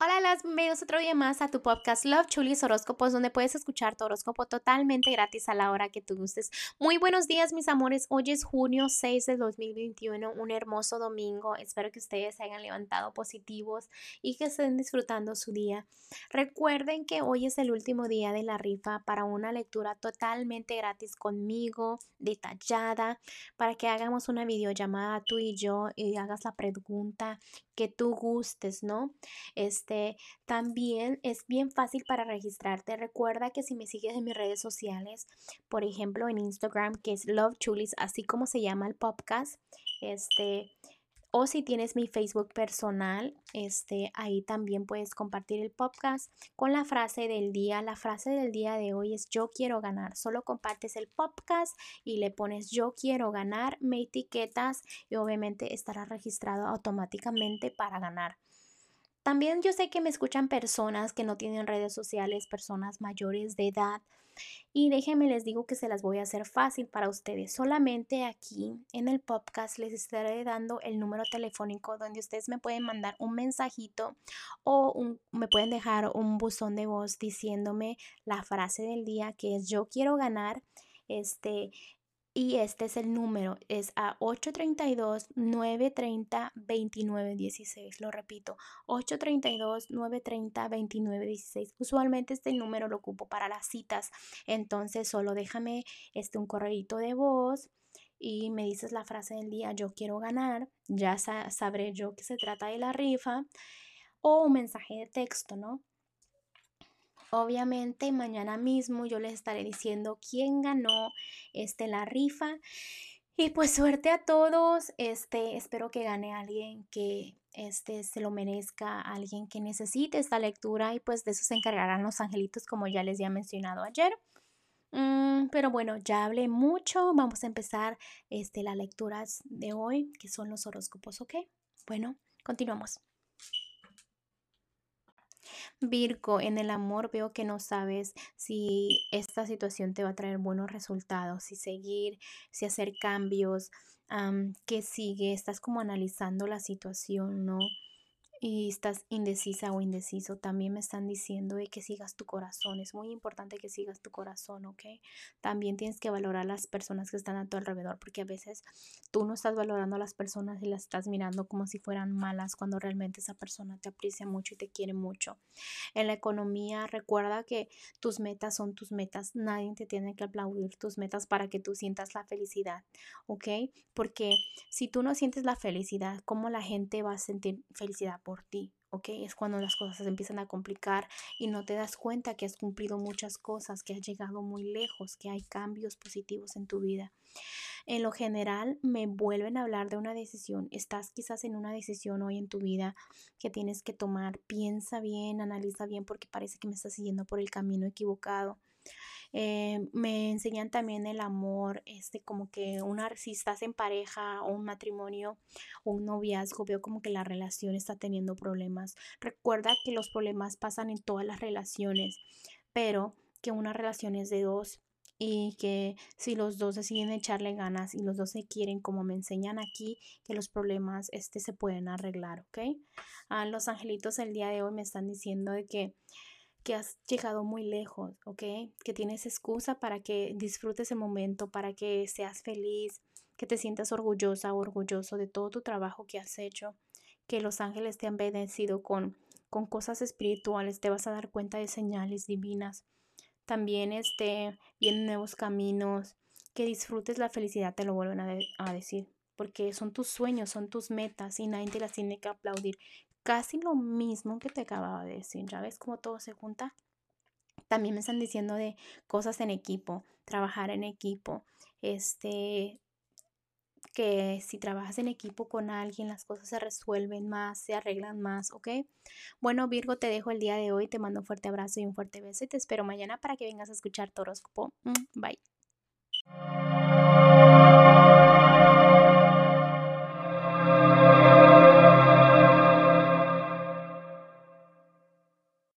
Hola, las bienvenidos otro día más a tu podcast Love Chulis Horóscopos, donde puedes escuchar tu horóscopo totalmente gratis a la hora que tú gustes. Muy buenos días, mis amores. Hoy es junio 6 de 2021, un hermoso domingo. Espero que ustedes se hayan levantado positivos y que estén disfrutando su día. Recuerden que hoy es el último día de la rifa para una lectura totalmente gratis conmigo, detallada, para que hagamos una videollamada tú y yo y hagas la pregunta que tú gustes, ¿no? Este, también es bien fácil para registrarte. Recuerda que si me sigues en mis redes sociales, por ejemplo en Instagram, que es Love Chulis, así como se llama el podcast, este, o si tienes mi Facebook personal, este, ahí también puedes compartir el podcast con la frase del día. La frase del día de hoy es yo quiero ganar. Solo compartes el podcast y le pones yo quiero ganar, me etiquetas y obviamente estará registrado automáticamente para ganar. También yo sé que me escuchan personas que no tienen redes sociales, personas mayores de edad. Y déjenme les digo que se las voy a hacer fácil para ustedes. Solamente aquí en el podcast les estaré dando el número telefónico donde ustedes me pueden mandar un mensajito o me pueden dejar un buzón de voz diciéndome la frase del día que es yo quiero ganar. Este, y este es el número, es a 832-930-2916. Lo repito, 832-930-2916. Usualmente este número lo ocupo para las citas. Entonces solo déjame este, un correíto de voz y me dices la frase del día, yo quiero ganar. Ya sabré yo que se trata de la rifa. O un mensaje de texto, ¿no? Obviamente mañana mismo yo les estaré diciendo quién ganó este, la rifa. Y pues suerte a todos. Este, espero que gane alguien que este, se lo merezca, alguien que necesite esta lectura y pues de eso se encargarán los angelitos como ya les había mencionado ayer. Mm, pero bueno, ya hablé mucho. Vamos a empezar este, las lecturas de hoy, que son los horóscopos, ¿ok? Bueno, continuamos. Virgo, en el amor veo que no sabes si esta situación te va a traer buenos resultados, si seguir, si hacer cambios, que sigue, estás como analizando la situación, ¿no? Y estás indecisa o indeciso, también me están diciendo de que sigas tu corazón. Es muy importante que sigas tu corazón, ¿ok? También tienes que valorar a las personas que están a tu alrededor, porque a veces tú no estás valorando a las personas y las estás mirando como si fueran malas cuando realmente esa persona te aprecia mucho y te quiere mucho. En la economía, recuerda que tus metas son tus metas. Nadie te tiene que aplaudir tus metas para que tú sientas la felicidad, ¿ok? Porque si tú no sientes la felicidad, ¿cómo la gente va a sentir felicidad? Por ti, ¿ok? Es cuando las cosas se empiezan a complicar y no te das cuenta que has cumplido muchas cosas, que has llegado muy lejos, que hay cambios positivos en tu vida. En lo general, me vuelven a hablar de una decisión. Estás quizás en una decisión hoy en tu vida que tienes que tomar. Piensa bien, analiza bien porque parece que me estás siguiendo por el camino equivocado. Eh, me enseñan también el amor, este, como que una, si estás en pareja o un matrimonio o un noviazgo, veo como que la relación está teniendo problemas. Recuerda que los problemas pasan en todas las relaciones, pero que una relación es de dos y que si los dos deciden echarle ganas y los dos se quieren, como me enseñan aquí, que los problemas este, se pueden arreglar, ¿ok? ah, los angelitos el día de hoy me están diciendo de que que has llegado muy lejos, ¿ok? Que tienes excusa para que disfrutes el momento, para que seas feliz, que te sientas orgullosa o orgulloso de todo tu trabajo que has hecho, que los ángeles te han bendecido con, con cosas espirituales, te vas a dar cuenta de señales divinas. También este, vienen nuevos caminos, que disfrutes la felicidad, te lo vuelven a, a decir, porque son tus sueños, son tus metas y nadie te las tiene que aplaudir casi lo mismo que te acababa de decir. ¿Ya ves cómo todo se junta? También me están diciendo de cosas en equipo, trabajar en equipo, este, que si trabajas en equipo con alguien, las cosas se resuelven más, se arreglan más, ¿ok? Bueno, Virgo, te dejo el día de hoy, te mando un fuerte abrazo y un fuerte beso y te espero mañana para que vengas a escuchar tu horóscopo. Mm, bye.